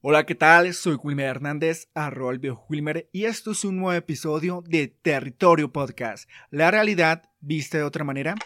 Hola, ¿qué tal? Soy Wilmer Hernández, arroba el viejo Wilmer, y esto es un nuevo episodio de Territorio Podcast. La realidad vista de otra manera.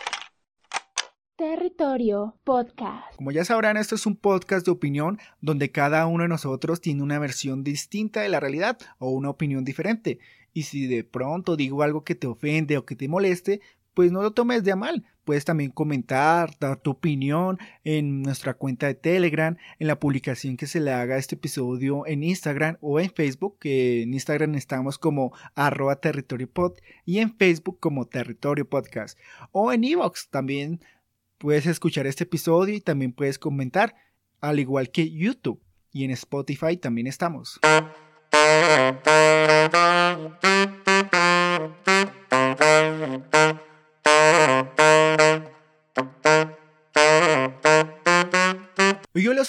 Territorio Podcast. Como ya sabrán, esto es un podcast de opinión donde cada uno de nosotros tiene una versión distinta de la realidad o una opinión diferente. Y si de pronto digo algo que te ofende o que te moleste, pues no lo tomes de a mal. Puedes también comentar, dar tu opinión en nuestra cuenta de Telegram, en la publicación que se le haga a este episodio en Instagram o en Facebook, que en Instagram estamos como arroba territorio pod y en Facebook como territorio podcast. O en Evox también puedes escuchar este episodio y también puedes comentar, al igual que YouTube. Y en Spotify también estamos.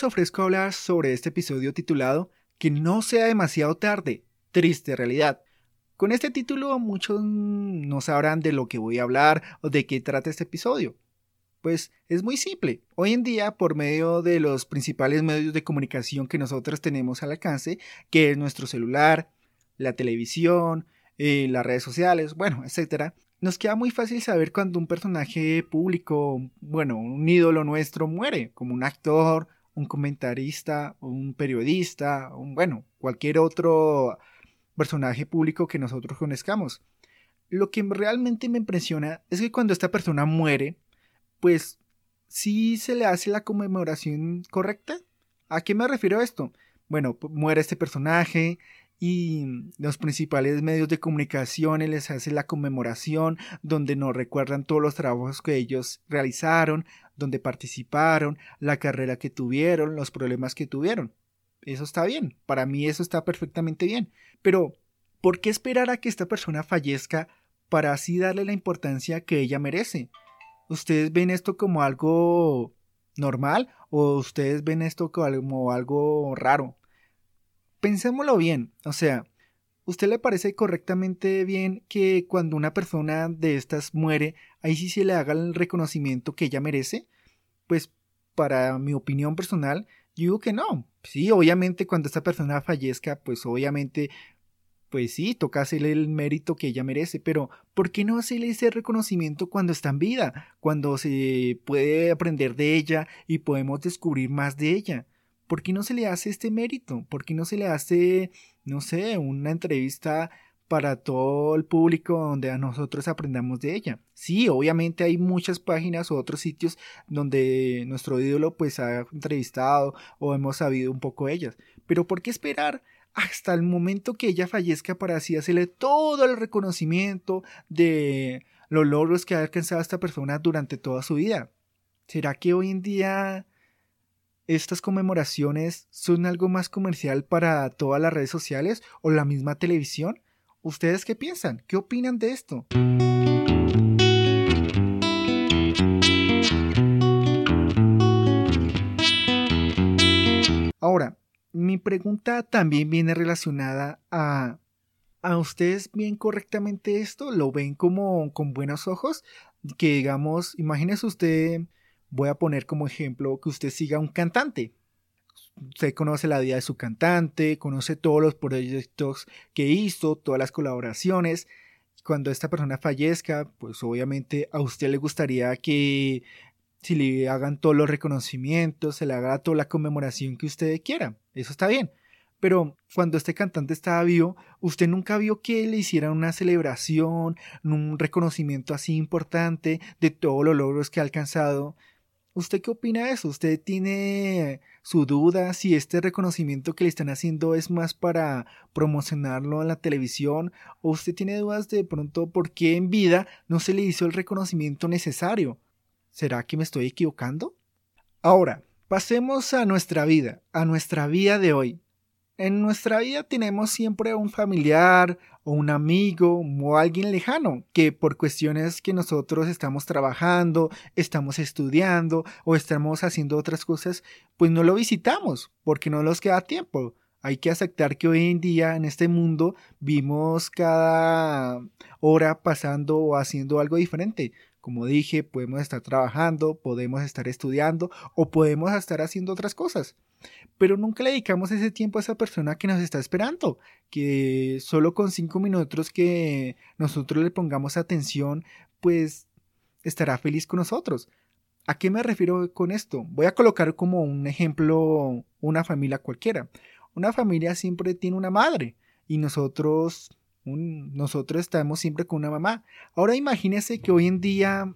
Ofrezco hablar sobre este episodio titulado Que no sea demasiado tarde, triste realidad. Con este título muchos no sabrán de lo que voy a hablar o de qué trata este episodio. Pues es muy simple. Hoy en día, por medio de los principales medios de comunicación que nosotros tenemos al alcance, que es nuestro celular, la televisión, eh, las redes sociales, bueno, etcétera, nos queda muy fácil saber cuando un personaje público, bueno, un ídolo nuestro muere, como un actor, un comentarista, un periodista, un, bueno, cualquier otro personaje público que nosotros conozcamos. Lo que realmente me impresiona es que cuando esta persona muere, pues sí se le hace la conmemoración correcta. ¿A qué me refiero a esto? Bueno, muere este personaje, y los principales medios de comunicación les hace la conmemoración donde nos recuerdan todos los trabajos que ellos realizaron, donde participaron, la carrera que tuvieron, los problemas que tuvieron. Eso está bien, para mí eso está perfectamente bien. Pero, ¿por qué esperar a que esta persona fallezca para así darle la importancia que ella merece? ¿Ustedes ven esto como algo normal o ustedes ven esto como algo raro? Pensémoslo bien, o sea, ¿usted le parece correctamente bien que cuando una persona de estas muere, ahí sí se le haga el reconocimiento que ella merece? Pues para mi opinión personal, digo que no. Sí, obviamente cuando esta persona fallezca, pues obviamente, pues sí, toca hacerle el mérito que ella merece, pero ¿por qué no hacerle ese reconocimiento cuando está en vida? Cuando se puede aprender de ella y podemos descubrir más de ella. ¿Por qué no se le hace este mérito? ¿Por qué no se le hace, no sé, una entrevista para todo el público donde a nosotros aprendamos de ella? Sí, obviamente hay muchas páginas o otros sitios donde nuestro ídolo pues ha entrevistado o hemos sabido un poco de ellas, pero ¿por qué esperar? hasta el momento que ella fallezca para así hacerle todo el reconocimiento de los logros que ha alcanzado esta persona durante toda su vida. ¿Será que hoy en día estas conmemoraciones son algo más comercial para todas las redes sociales o la misma televisión? ¿Ustedes qué piensan? ¿Qué opinan de esto? Ahora, mi pregunta también viene relacionada a ¿A ustedes ven correctamente esto? ¿Lo ven como con buenos ojos? Que digamos, imagínese usted voy a poner como ejemplo que usted siga un cantante. Usted conoce la vida de su cantante, conoce todos los proyectos que hizo, todas las colaboraciones. Cuando esta persona fallezca, pues obviamente a usted le gustaría que si le hagan todos los reconocimientos, se le haga toda la conmemoración que usted quiera. Eso está bien. Pero cuando este cantante estaba vivo, usted nunca vio que le hicieran una celebración, un reconocimiento así importante de todos los logros que ha alcanzado. ¿Usted qué opina de eso? ¿Usted tiene su duda si este reconocimiento que le están haciendo es más para promocionarlo en la televisión? ¿O usted tiene dudas de pronto por qué en vida no se le hizo el reconocimiento necesario? ¿Será que me estoy equivocando? Ahora, pasemos a nuestra vida, a nuestra vida de hoy. En nuestra vida tenemos siempre un familiar o un amigo o alguien lejano que por cuestiones que nosotros estamos trabajando, estamos estudiando o estamos haciendo otras cosas, pues no lo visitamos porque no nos queda tiempo. Hay que aceptar que hoy en día en este mundo vimos cada hora pasando o haciendo algo diferente. Como dije, podemos estar trabajando, podemos estar estudiando o podemos estar haciendo otras cosas. Pero nunca le dedicamos ese tiempo a esa persona que nos está esperando, que solo con cinco minutos que nosotros le pongamos atención, pues estará feliz con nosotros. ¿A qué me refiero con esto? Voy a colocar como un ejemplo una familia cualquiera. Una familia siempre tiene una madre y nosotros nosotros estamos siempre con una mamá. Ahora imagínese que hoy en día,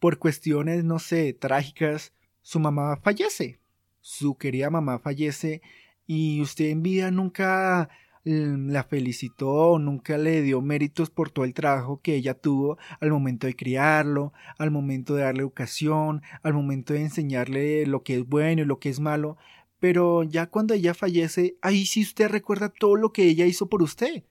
por cuestiones, no sé, trágicas, su mamá fallece. Su querida mamá fallece y usted en vida nunca mm, la felicitó, nunca le dio méritos por todo el trabajo que ella tuvo al momento de criarlo, al momento de darle educación, al momento de enseñarle lo que es bueno y lo que es malo. Pero ya cuando ella fallece, ahí sí usted recuerda todo lo que ella hizo por usted.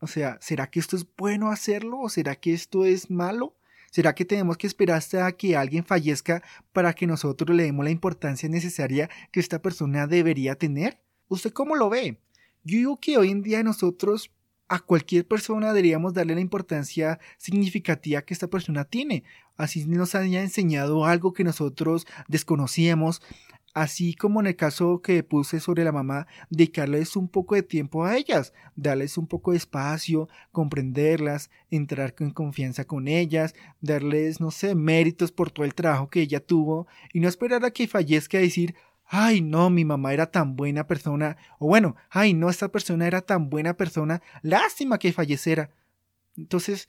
O sea, ¿será que esto es bueno hacerlo o será que esto es malo? ¿Será que tenemos que esperar hasta que alguien fallezca para que nosotros le demos la importancia necesaria que esta persona debería tener? ¿Usted cómo lo ve? Yo digo que hoy en día nosotros a cualquier persona deberíamos darle la importancia significativa que esta persona tiene. Así nos haya enseñado algo que nosotros desconocíamos, así como en el caso que puse sobre la mamá, dedicarles un poco de tiempo a ellas, darles un poco de espacio, comprenderlas, entrar en confianza con ellas, darles, no sé, méritos por todo el trabajo que ella tuvo y no esperar a que fallezca y decir, ay no, mi mamá era tan buena persona, o bueno, ay no, esta persona era tan buena persona, lástima que falleciera. Entonces,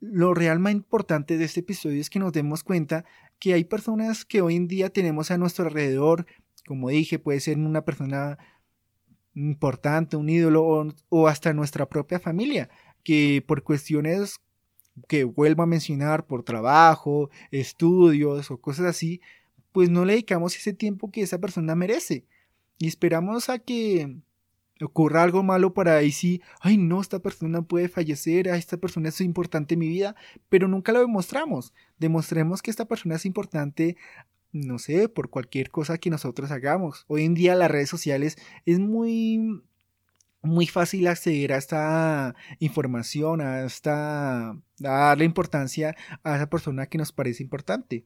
lo realmente importante de este episodio es que nos demos cuenta que hay personas que hoy en día tenemos a nuestro alrededor, como dije, puede ser una persona importante, un ídolo o, hasta nuestra propia familia, que por cuestiones que vuelvo a mencionar, por trabajo, estudios o cosas así, pues no le dedicamos ese tiempo que esa persona merece. Y esperamos a que ocurra algo malo para ahí sí, ay no, esta persona puede fallecer, a esta persona es importante en mi vida, pero nunca lo demostramos. Demostremos que esta persona es importante, no sé, por cualquier cosa que nosotros hagamos. Hoy en día las redes sociales es muy muy fácil acceder a esta información, a esta darle importancia a esa persona que nos parece importante.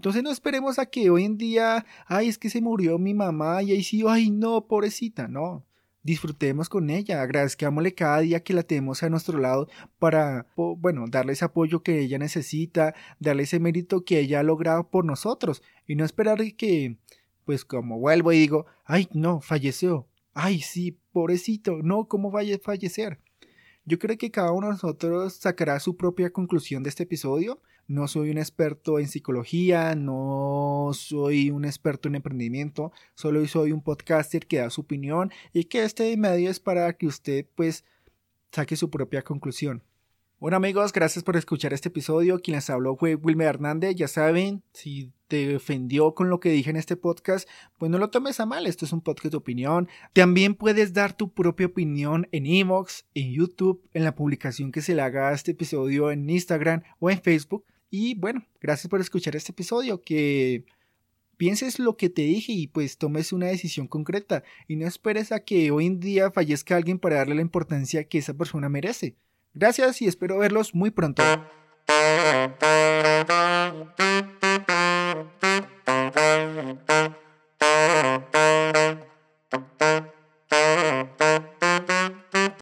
Entonces no esperemos a que hoy en día, ay, es que se murió mi mamá y ahí sí, ay, no, pobrecita, no. Disfrutemos con ella, agradezcámosle cada día que la tenemos a nuestro lado para, bueno, darle ese apoyo que ella necesita, darle ese mérito que ella ha logrado por nosotros y no esperar que, pues como vuelvo y digo, ay, no, falleció, ay, sí, pobrecito, no, ¿cómo vaya a fallecer? Yo creo que cada uno de nosotros sacará su propia conclusión de este episodio. No soy un experto en psicología, no soy un experto en emprendimiento, solo soy un podcaster que da su opinión y que este medio es para que usted pues saque su propia conclusión. Bueno amigos, gracias por escuchar este episodio. Quien les habló fue Wilmer Hernández. Ya saben, si te ofendió con lo que dije en este podcast, pues no lo tomes a mal. Esto es un podcast de opinión. También puedes dar tu propia opinión en Evox, en YouTube, en la publicación que se le haga a este episodio en Instagram o en Facebook. Y bueno, gracias por escuchar este episodio. Que pienses lo que te dije y pues tomes una decisión concreta. Y no esperes a que hoy en día fallezca alguien para darle la importancia que esa persona merece. Gracias y espero verlos muy pronto.